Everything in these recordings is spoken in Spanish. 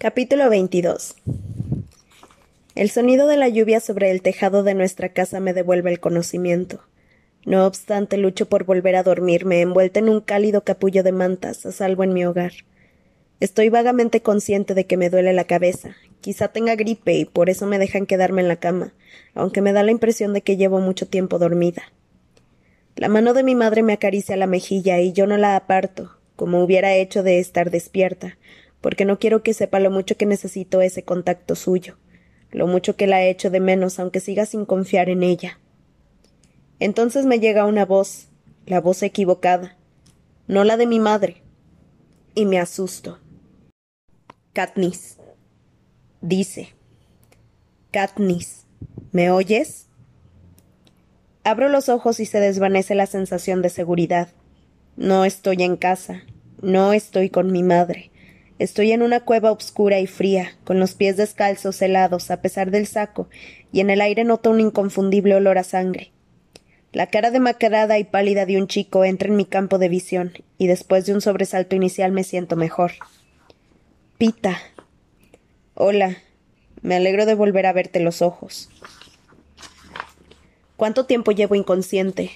Capítulo 22 El sonido de la lluvia sobre el tejado de nuestra casa me devuelve el conocimiento. No obstante, lucho por volver a dormirme, envuelta en un cálido capullo de mantas, a salvo en mi hogar. Estoy vagamente consciente de que me duele la cabeza. Quizá tenga gripe y por eso me dejan quedarme en la cama, aunque me da la impresión de que llevo mucho tiempo dormida. La mano de mi madre me acaricia la mejilla y yo no la aparto, como hubiera hecho de estar despierta, porque no quiero que sepa lo mucho que necesito ese contacto suyo, lo mucho que la he hecho de menos, aunque siga sin confiar en ella. Entonces me llega una voz, la voz equivocada, no la de mi madre, y me asusto. Katniss. Dice. Katniss. ¿Me oyes? Abro los ojos y se desvanece la sensación de seguridad. No estoy en casa, no estoy con mi madre, Estoy en una cueva oscura y fría, con los pies descalzos helados a pesar del saco, y en el aire noto un inconfundible olor a sangre. La cara demacrada y pálida de un chico entra en mi campo de visión, y después de un sobresalto inicial me siento mejor. Pita. Hola. Me alegro de volver a verte los ojos. ¿Cuánto tiempo llevo inconsciente?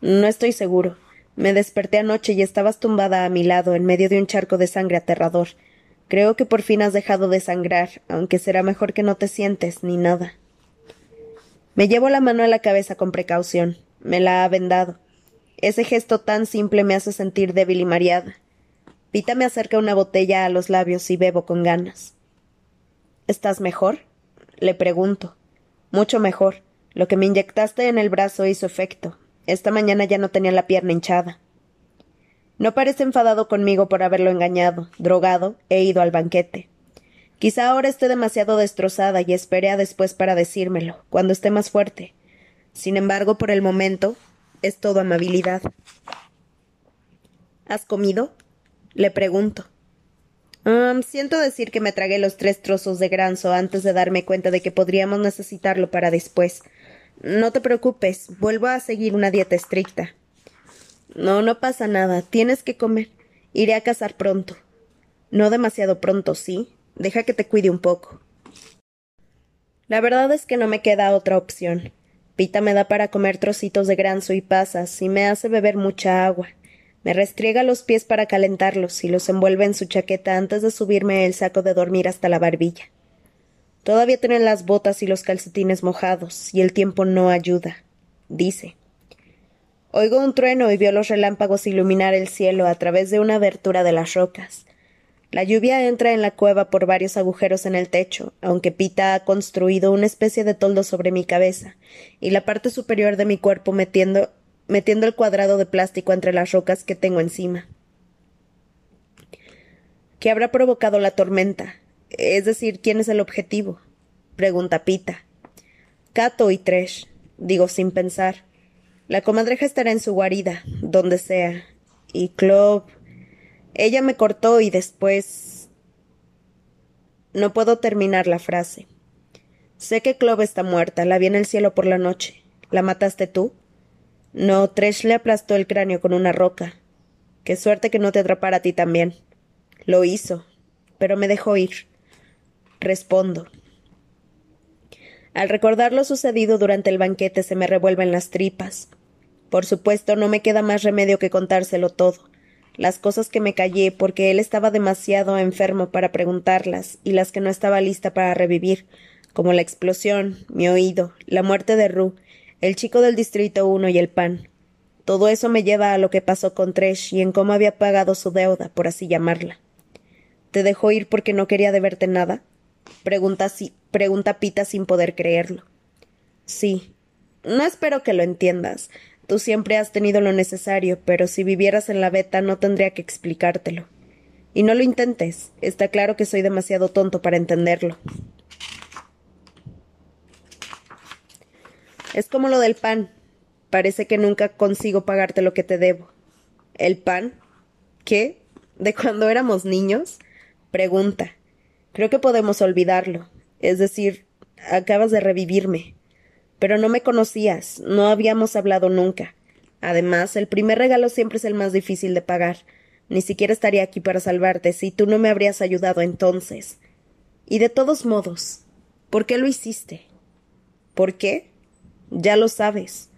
No estoy seguro. Me desperté anoche y estabas tumbada a mi lado en medio de un charco de sangre aterrador. Creo que por fin has dejado de sangrar, aunque será mejor que no te sientes ni nada. Me llevo la mano a la cabeza con precaución. Me la ha vendado. Ese gesto tan simple me hace sentir débil y mareada. Pita me acerca una botella a los labios y bebo con ganas. ¿Estás mejor? Le pregunto. Mucho mejor. Lo que me inyectaste en el brazo hizo efecto. Esta mañana ya no tenía la pierna hinchada. No parece enfadado conmigo por haberlo engañado, drogado e ido al banquete. Quizá ahora esté demasiado destrozada y espere a después para decírmelo, cuando esté más fuerte. Sin embargo, por el momento, es todo amabilidad. ¿Has comido? Le pregunto. siento decir que me tragué los tres trozos de granzo antes de darme cuenta de que podríamos necesitarlo para después, no te preocupes, vuelvo a seguir una dieta estricta. No, no pasa nada, tienes que comer. Iré a cazar pronto. No demasiado pronto, ¿sí? Deja que te cuide un poco. La verdad es que no me queda otra opción. Pita me da para comer trocitos de granzo y pasas y me hace beber mucha agua. Me restriega los pies para calentarlos y los envuelve en su chaqueta antes de subirme el saco de dormir hasta la barbilla. Todavía tienen las botas y los calcetines mojados, y el tiempo no ayuda, dice. Oigo un trueno y veo los relámpagos iluminar el cielo a través de una abertura de las rocas. La lluvia entra en la cueva por varios agujeros en el techo, aunque Pita ha construido una especie de toldo sobre mi cabeza y la parte superior de mi cuerpo metiendo, metiendo el cuadrado de plástico entre las rocas que tengo encima. ¿Qué habrá provocado la tormenta? Es decir, ¿quién es el objetivo? pregunta Pita. Cato y Tresh, digo sin pensar. La comadreja estará en su guarida, donde sea. Y Clove. Ella me cortó y después. No puedo terminar la frase. Sé que Clove está muerta, la vi en el cielo por la noche. ¿La mataste tú? No, Tresh le aplastó el cráneo con una roca. Qué suerte que no te atrapara a ti también. Lo hizo, pero me dejó ir. Respondo. Al recordar lo sucedido durante el banquete se me revuelven las tripas. Por supuesto, no me queda más remedio que contárselo todo. Las cosas que me callé porque él estaba demasiado enfermo para preguntarlas y las que no estaba lista para revivir, como la explosión, mi oído, la muerte de Rue, el chico del Distrito 1 y el pan. Todo eso me lleva a lo que pasó con Tresh y en cómo había pagado su deuda, por así llamarla. ¿Te dejó ir porque no quería deberte nada? Pregunta, si, pregunta Pita sin poder creerlo. Sí. No espero que lo entiendas. Tú siempre has tenido lo necesario, pero si vivieras en la beta no tendría que explicártelo. Y no lo intentes. Está claro que soy demasiado tonto para entenderlo. Es como lo del pan. Parece que nunca consigo pagarte lo que te debo. ¿El pan? ¿Qué? ¿De cuando éramos niños? Pregunta. Creo que podemos olvidarlo. Es decir, acabas de revivirme. Pero no me conocías, no habíamos hablado nunca. Además, el primer regalo siempre es el más difícil de pagar. Ni siquiera estaría aquí para salvarte si tú no me habrías ayudado entonces. Y de todos modos, ¿por qué lo hiciste? ¿Por qué? Ya lo sabes,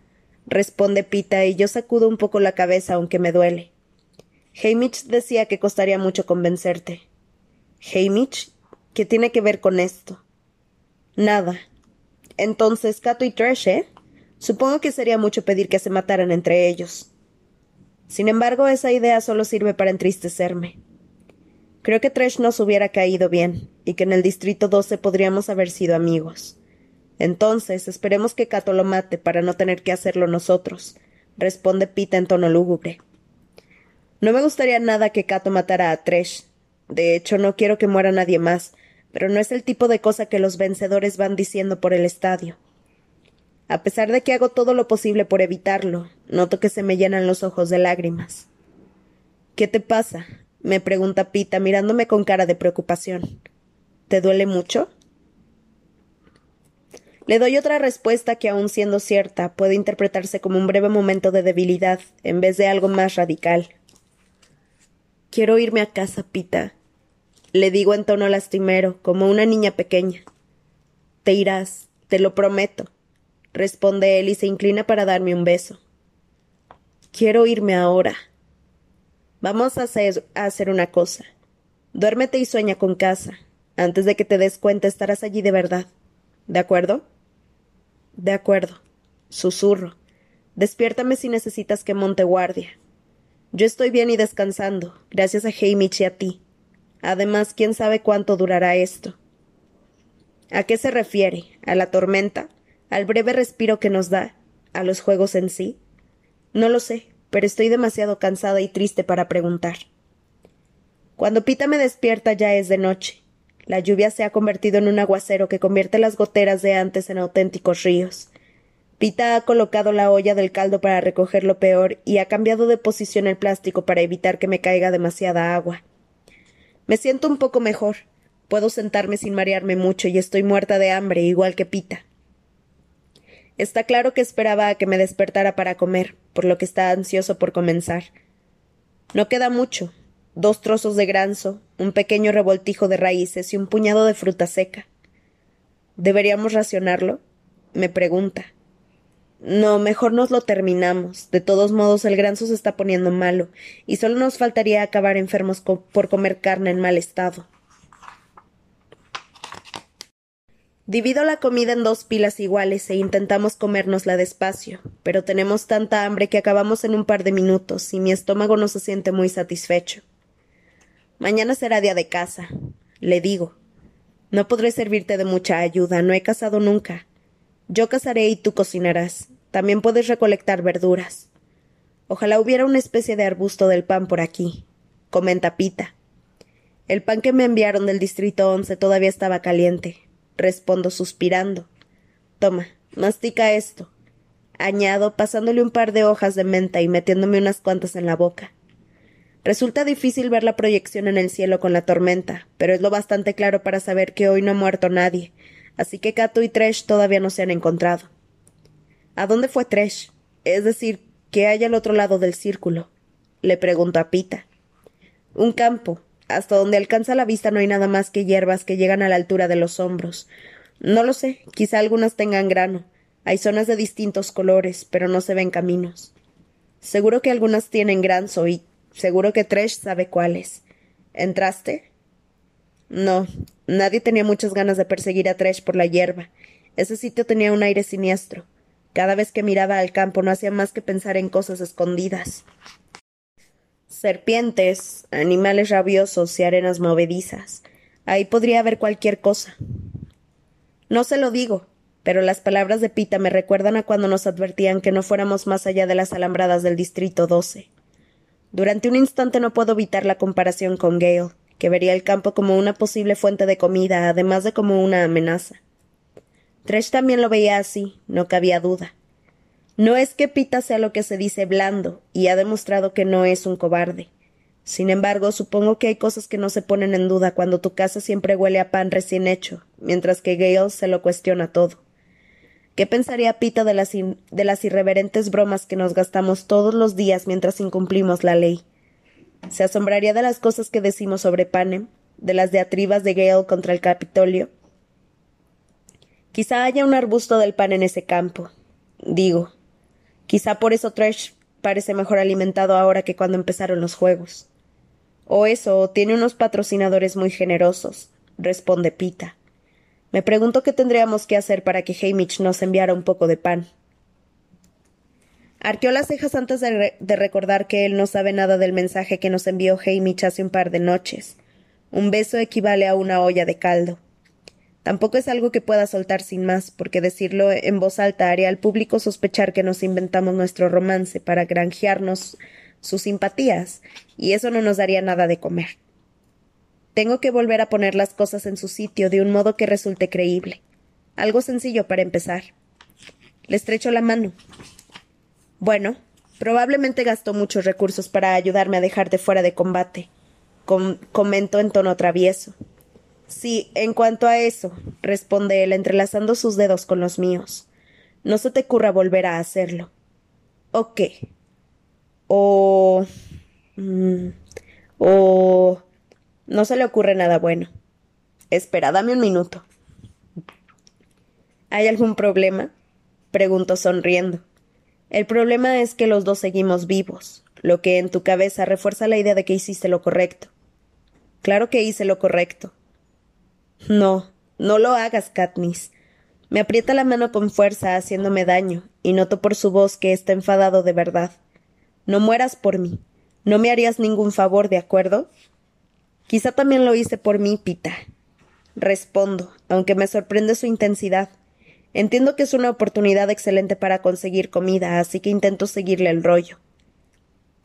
responde Pita, y yo sacudo un poco la cabeza aunque me duele. Hamish decía que costaría mucho convencerte. Hamish, ¿qué tiene que ver con esto? Nada. Entonces, Cato y Trash, ¿eh? Supongo que sería mucho pedir que se mataran entre ellos. Sin embargo, esa idea solo sirve para entristecerme. Creo que Tresh nos hubiera caído bien, y que en el Distrito 12 podríamos haber sido amigos. Entonces, esperemos que Cato lo mate para no tener que hacerlo nosotros, responde Pita en tono lúgubre. No me gustaría nada que Cato matara a Tresh. De hecho, no quiero que muera nadie más, pero no es el tipo de cosa que los vencedores van diciendo por el estadio. A pesar de que hago todo lo posible por evitarlo, noto que se me llenan los ojos de lágrimas. ¿Qué te pasa? me pregunta Pita, mirándome con cara de preocupación. ¿Te duele mucho? Le doy otra respuesta que, aun siendo cierta, puede interpretarse como un breve momento de debilidad, en vez de algo más radical. Quiero irme a casa, Pita. Le digo en tono lastimero, como una niña pequeña. Te irás, te lo prometo responde él y se inclina para darme un beso. Quiero irme ahora. Vamos a hacer, a hacer una cosa. Duérmete y sueña con casa. Antes de que te des cuenta estarás allí de verdad. ¿De acuerdo? De acuerdo. Susurro. Despiértame si necesitas que monte guardia. Yo estoy bien y descansando, gracias a Hamish y a ti. Además, quién sabe cuánto durará esto. ¿A qué se refiere? ¿A la tormenta? al breve respiro que nos da, a los juegos en sí? No lo sé, pero estoy demasiado cansada y triste para preguntar. Cuando Pita me despierta ya es de noche. La lluvia se ha convertido en un aguacero que convierte las goteras de antes en auténticos ríos. Pita ha colocado la olla del caldo para recoger lo peor y ha cambiado de posición el plástico para evitar que me caiga demasiada agua. Me siento un poco mejor. Puedo sentarme sin marearme mucho y estoy muerta de hambre, igual que Pita. Está claro que esperaba a que me despertara para comer, por lo que está ansioso por comenzar. No queda mucho. Dos trozos de granzo, un pequeño revoltijo de raíces y un puñado de fruta seca. ¿Deberíamos racionarlo? me pregunta. No, mejor nos lo terminamos. De todos modos, el granzo se está poniendo malo, y solo nos faltaría acabar enfermos por comer carne en mal estado. Divido la comida en dos pilas iguales e intentamos comérnosla despacio, pero tenemos tanta hambre que acabamos en un par de minutos y mi estómago no se siente muy satisfecho. Mañana será día de casa, le digo. No podré servirte de mucha ayuda, no he cazado nunca. Yo cazaré y tú cocinarás. También puedes recolectar verduras. Ojalá hubiera una especie de arbusto del pan por aquí, comenta Pita. El pan que me enviaron del distrito once todavía estaba caliente, respondo suspirando. Toma, mastica esto. Añado, pasándole un par de hojas de menta y metiéndome unas cuantas en la boca. Resulta difícil ver la proyección en el cielo con la tormenta, pero es lo bastante claro para saber que hoy no ha muerto nadie, así que Cato y Tresh todavía no se han encontrado. ¿A dónde fue Tresh? Es decir, ¿qué hay al otro lado del círculo? Le pregunto a Pita. Un campo, hasta donde alcanza la vista no hay nada más que hierbas que llegan a la altura de los hombros. No lo sé, quizá algunas tengan grano. Hay zonas de distintos colores, pero no se ven caminos. Seguro que algunas tienen granzo y seguro que Tresh sabe cuáles. ¿Entraste? No, nadie tenía muchas ganas de perseguir a Tresh por la hierba. Ese sitio tenía un aire siniestro. Cada vez que miraba al campo no hacía más que pensar en cosas escondidas serpientes, animales rabiosos y arenas movedizas. Ahí podría haber cualquier cosa. No se lo digo, pero las palabras de Pita me recuerdan a cuando nos advertían que no fuéramos más allá de las alambradas del Distrito 12. Durante un instante no puedo evitar la comparación con Gale, que vería el campo como una posible fuente de comida, además de como una amenaza. Tresh también lo veía así, no cabía duda. No es que Pita sea lo que se dice blando, y ha demostrado que no es un cobarde. Sin embargo, supongo que hay cosas que no se ponen en duda cuando tu casa siempre huele a pan recién hecho, mientras que Gale se lo cuestiona todo. ¿Qué pensaría Pita de las, de las irreverentes bromas que nos gastamos todos los días mientras incumplimos la ley? Se asombraría de las cosas que decimos sobre Panem, de las diatribas de Gale contra el Capitolio. Quizá haya un arbusto del pan en ese campo. Digo. Quizá por eso Trash parece mejor alimentado ahora que cuando empezaron los juegos. O eso, tiene unos patrocinadores muy generosos, responde Pita. Me pregunto qué tendríamos que hacer para que Hamish nos enviara un poco de pan. Arqueó las cejas antes de, recordar que él no sabe nada del mensaje que nos envió Hamish hace un par de noches. Un beso equivale a una olla de caldo. Tampoco es algo que pueda soltar sin más, porque decirlo en voz alta haría al público sospechar que nos inventamos nuestro romance para granjearnos sus simpatías, y eso no nos daría nada de comer. Tengo que volver a poner las cosas en su sitio de un modo que resulte creíble. Algo sencillo para empezar. Le estrecho la mano. Bueno, probablemente gastó muchos recursos para ayudarme a dejarte fuera de combate, comentó en tono travieso. Sí, en cuanto a eso, responde él entrelazando sus dedos con los míos. No se te ocurra volver a hacerlo. ¿O qué? O. Mm, o. No se le ocurre nada bueno. Espera, dame un minuto. ¿Hay algún problema? preguntó sonriendo. El problema es que los dos seguimos vivos, lo que en tu cabeza refuerza la idea de que hiciste lo correcto. Claro que hice lo correcto. No, no lo hagas, Katniss. Me aprieta la mano con fuerza, haciéndome daño, y noto por su voz que está enfadado de verdad. No mueras por mí. No me harías ningún favor, ¿de acuerdo? Quizá también lo hice por mí, Pita. Respondo, aunque me sorprende su intensidad. Entiendo que es una oportunidad excelente para conseguir comida, así que intento seguirle el rollo.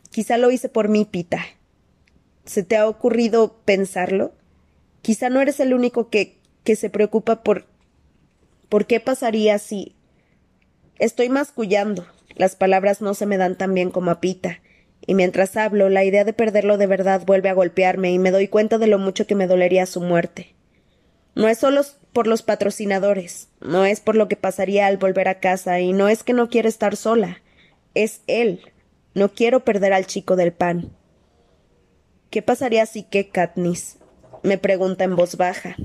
Quizá lo hice por mí, Pita. ¿Se te ha ocurrido pensarlo? Quizá no eres el único que, que se preocupa por. ¿Por qué pasaría si. Estoy mascullando. Las palabras no se me dan tan bien como a Pita. Y mientras hablo, la idea de perderlo de verdad vuelve a golpearme y me doy cuenta de lo mucho que me dolería su muerte. No es solo por los patrocinadores, no es por lo que pasaría al volver a casa, y no es que no quiera estar sola, es él. No quiero perder al chico del pan. ¿Qué pasaría si que Katniss? me pregunta en voz baja.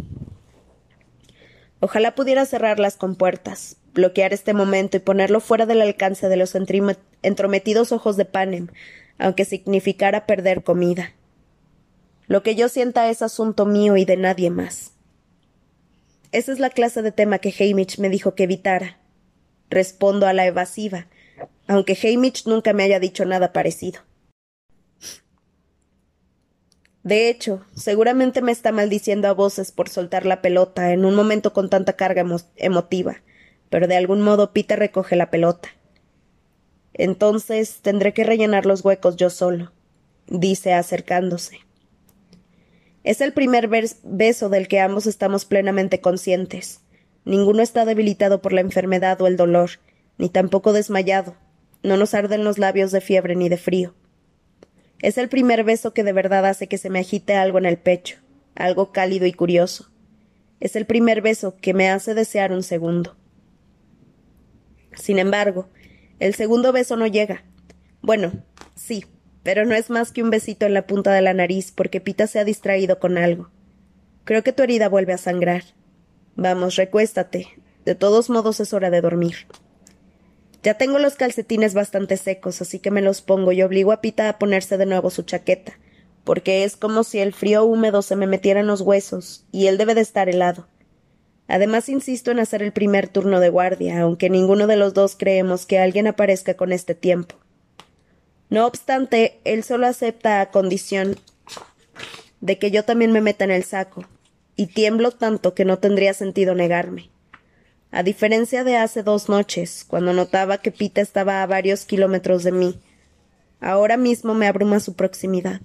Ojalá pudiera cerrar las compuertas, bloquear este momento y ponerlo fuera del alcance de los entrometidos ojos de Panem, aunque significara perder comida. Lo que yo sienta es asunto mío y de nadie más. Esa es la clase de tema que Hamish me dijo que evitara. Respondo a la evasiva, aunque Hamish nunca me haya dicho nada parecido. De hecho, seguramente me está maldiciendo a voces por soltar la pelota en un momento con tanta carga emotiva, pero de algún modo Peter recoge la pelota. Entonces tendré que rellenar los huecos yo solo, dice acercándose. Es el primer beso del que ambos estamos plenamente conscientes. Ninguno está debilitado por la enfermedad o el dolor, ni tampoco desmayado. No nos arden los labios de fiebre ni de frío. Es el primer beso que de verdad hace que se me agite algo en el pecho, algo cálido y curioso. Es el primer beso que me hace desear un segundo. Sin embargo, el segundo beso no llega. Bueno, sí, pero no es más que un besito en la punta de la nariz porque Pita se ha distraído con algo. Creo que tu herida vuelve a sangrar. Vamos, recuéstate. De todos modos es hora de dormir. Ya tengo los calcetines bastante secos, así que me los pongo y obligo a Pita a ponerse de nuevo su chaqueta, porque es como si el frío húmedo se me metiera en los huesos, y él debe de estar helado. Además insisto en hacer el primer turno de guardia, aunque ninguno de los dos creemos que alguien aparezca con este tiempo. No obstante, él solo acepta a condición de que yo también me meta en el saco, y tiemblo tanto que no tendría sentido negarme. A diferencia de hace dos noches, cuando notaba que Pita estaba a varios kilómetros de mí, ahora mismo me abruma su proximidad.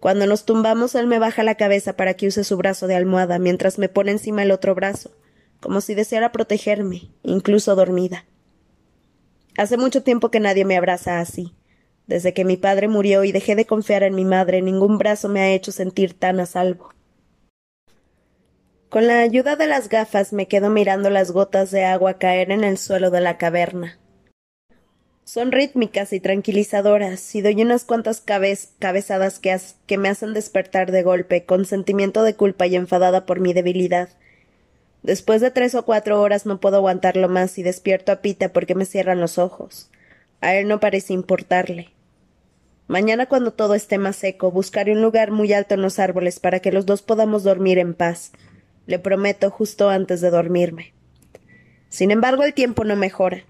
Cuando nos tumbamos, él me baja la cabeza para que use su brazo de almohada, mientras me pone encima el otro brazo, como si deseara protegerme, incluso dormida. Hace mucho tiempo que nadie me abraza así. Desde que mi padre murió y dejé de confiar en mi madre, ningún brazo me ha hecho sentir tan a salvo. Con la ayuda de las gafas me quedo mirando las gotas de agua caer en el suelo de la caverna. Son rítmicas y tranquilizadoras, y doy unas cuantas cabezadas que, que me hacen despertar de golpe, con sentimiento de culpa y enfadada por mi debilidad. Después de tres o cuatro horas no puedo aguantarlo más y despierto a Pita porque me cierran los ojos. A él no parece importarle. Mañana cuando todo esté más seco, buscaré un lugar muy alto en los árboles para que los dos podamos dormir en paz. Le prometo justo antes de dormirme. Sin embargo, el tiempo no mejora.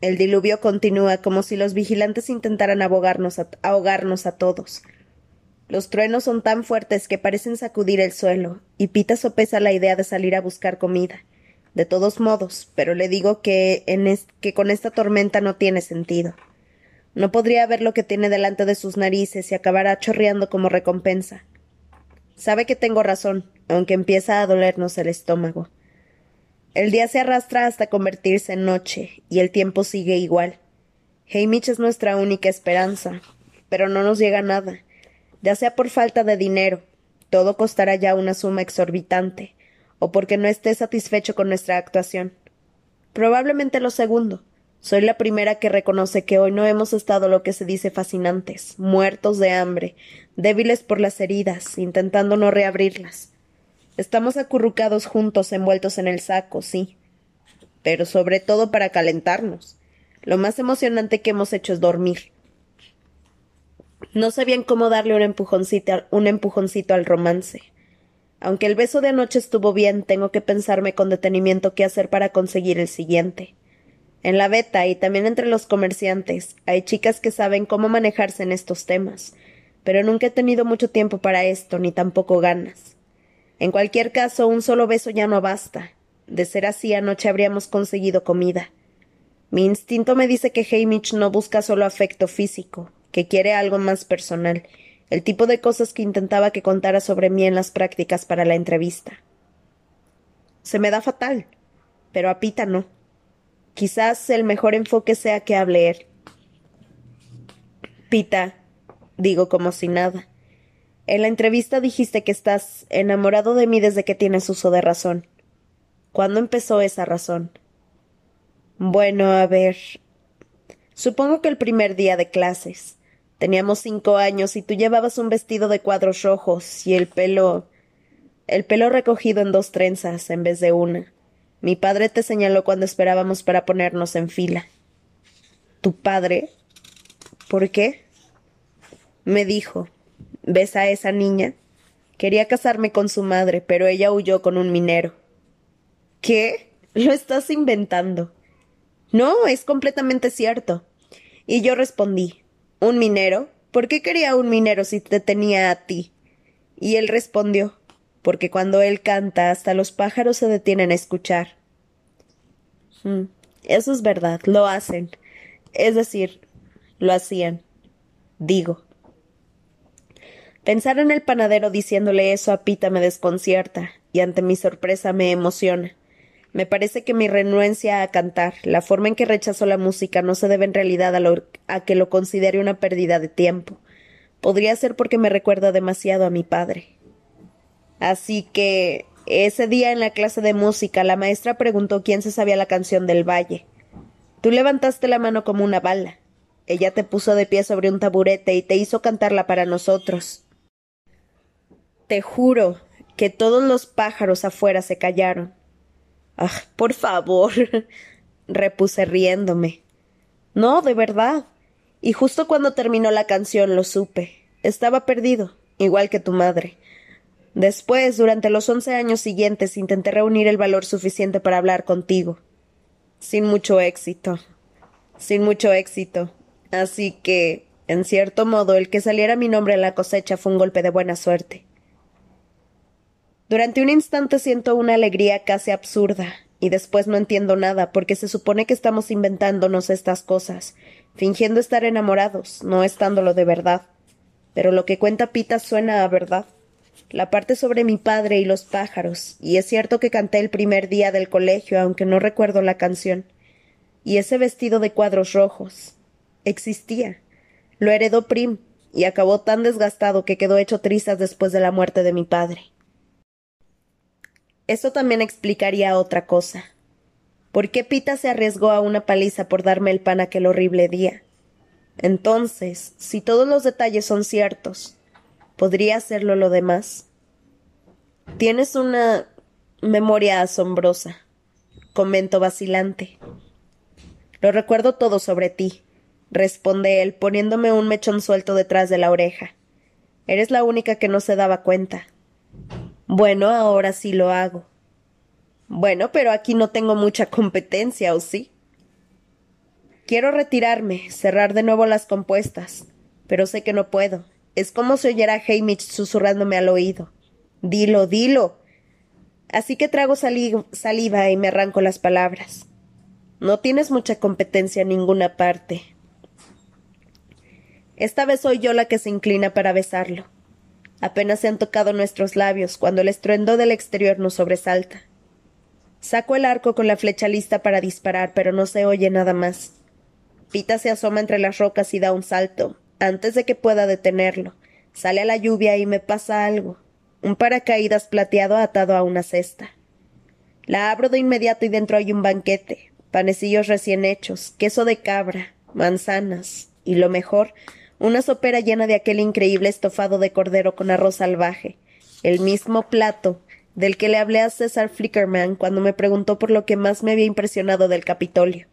El diluvio continúa como si los vigilantes intentaran ahogarnos a, ahogarnos a todos. Los truenos son tan fuertes que parecen sacudir el suelo, y Pita sopesa la idea de salir a buscar comida. De todos modos, pero le digo que, en que con esta tormenta no tiene sentido. No podría ver lo que tiene delante de sus narices y acabará chorreando como recompensa. Sabe que tengo razón, aunque empieza a dolernos el estómago. El día se arrastra hasta convertirse en noche, y el tiempo sigue igual. Hamish es nuestra única esperanza, pero no nos llega nada, ya sea por falta de dinero, todo costará ya una suma exorbitante, o porque no esté satisfecho con nuestra actuación. Probablemente lo segundo. Soy la primera que reconoce que hoy no hemos estado lo que se dice fascinantes, muertos de hambre, débiles por las heridas, intentando no reabrirlas. Estamos acurrucados juntos, envueltos en el saco, sí. Pero sobre todo para calentarnos. Lo más emocionante que hemos hecho es dormir. No sabían cómo darle un empujoncito, un empujoncito al romance. Aunque el beso de anoche estuvo bien, tengo que pensarme con detenimiento qué hacer para conseguir el siguiente. En la beta y también entre los comerciantes hay chicas que saben cómo manejarse en estos temas, pero nunca he tenido mucho tiempo para esto, ni tampoco ganas. En cualquier caso, un solo beso ya no basta. De ser así, anoche habríamos conseguido comida. Mi instinto me dice que Hamish no busca solo afecto físico, que quiere algo más personal, el tipo de cosas que intentaba que contara sobre mí en las prácticas para la entrevista. Se me da fatal, pero a Pita no. Quizás el mejor enfoque sea que hable él. Pita, digo como si nada. En la entrevista dijiste que estás enamorado de mí desde que tienes uso de razón. ¿Cuándo empezó esa razón? Bueno, a ver. Supongo que el primer día de clases. Teníamos cinco años y tú llevabas un vestido de cuadros rojos y el pelo. el pelo recogido en dos trenzas en vez de una. Mi padre te señaló cuando esperábamos para ponernos en fila. ¿Tu padre? ¿Por qué? Me dijo, ¿Ves a esa niña? Quería casarme con su madre, pero ella huyó con un minero. ¿Qué? Lo estás inventando. No, es completamente cierto. Y yo respondí ¿Un minero? ¿Por qué quería un minero si te tenía a ti? Y él respondió porque cuando él canta hasta los pájaros se detienen a escuchar. Hmm, eso es verdad, lo hacen. Es decir, lo hacían. Digo. Pensar en el panadero diciéndole eso a Pita me desconcierta, y ante mi sorpresa me emociona. Me parece que mi renuencia a cantar, la forma en que rechazo la música, no se debe en realidad a, a que lo considere una pérdida de tiempo. Podría ser porque me recuerda demasiado a mi padre. Así que ese día en la clase de música la maestra preguntó quién se sabía la canción del valle. Tú levantaste la mano como una bala. Ella te puso de pie sobre un taburete y te hizo cantarla para nosotros. Te juro que todos los pájaros afuera se callaron. Ah, por favor, repuse riéndome. No, de verdad. Y justo cuando terminó la canción lo supe. Estaba perdido, igual que tu madre. Después, durante los once años siguientes, intenté reunir el valor suficiente para hablar contigo. Sin mucho éxito. Sin mucho éxito. Así que, en cierto modo, el que saliera mi nombre en la cosecha fue un golpe de buena suerte. Durante un instante siento una alegría casi absurda, y después no entiendo nada, porque se supone que estamos inventándonos estas cosas, fingiendo estar enamorados, no estándolo de verdad. Pero lo que cuenta Pita suena a verdad. La parte sobre mi padre y los pájaros, y es cierto que canté el primer día del colegio, aunque no recuerdo la canción. Y ese vestido de cuadros rojos. Existía. Lo heredó Prim, y acabó tan desgastado que quedó hecho trizas después de la muerte de mi padre. Eso también explicaría otra cosa. ¿Por qué Pita se arriesgó a una paliza por darme el pan aquel horrible día? Entonces, si todos los detalles son ciertos, ¿podría hacerlo lo demás? Tienes una memoria asombrosa, comento vacilante. Lo recuerdo todo sobre ti, responde él, poniéndome un mechón suelto detrás de la oreja. Eres la única que no se daba cuenta. Bueno, ahora sí lo hago. Bueno, pero aquí no tengo mucha competencia, ¿o sí? Quiero retirarme, cerrar de nuevo las compuestas, pero sé que no puedo. Es como si oyera a Hamish susurrándome al oído. Dilo, dilo. Así que trago saliva y me arranco las palabras. No tienes mucha competencia en ninguna parte. Esta vez soy yo la que se inclina para besarlo. Apenas se han tocado nuestros labios cuando el estruendo del exterior nos sobresalta. Saco el arco con la flecha lista para disparar, pero no se oye nada más. Pita se asoma entre las rocas y da un salto. Antes de que pueda detenerlo, sale a la lluvia y me pasa algo. Un paracaídas plateado atado a una cesta. La abro de inmediato y dentro hay un banquete, panecillos recién hechos, queso de cabra, manzanas y lo mejor, una sopera llena de aquel increíble estofado de cordero con arroz salvaje, el mismo plato del que le hablé a César Flickerman cuando me preguntó por lo que más me había impresionado del Capitolio.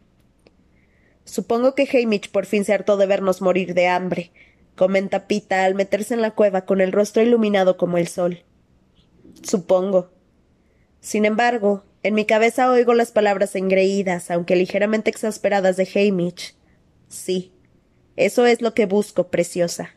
Supongo que Hamish por fin se hartó de vernos morir de hambre, comenta Pita al meterse en la cueva con el rostro iluminado como el sol. Supongo. Sin embargo, en mi cabeza oigo las palabras engreídas, aunque ligeramente exasperadas de Hamish. Sí, eso es lo que busco, preciosa.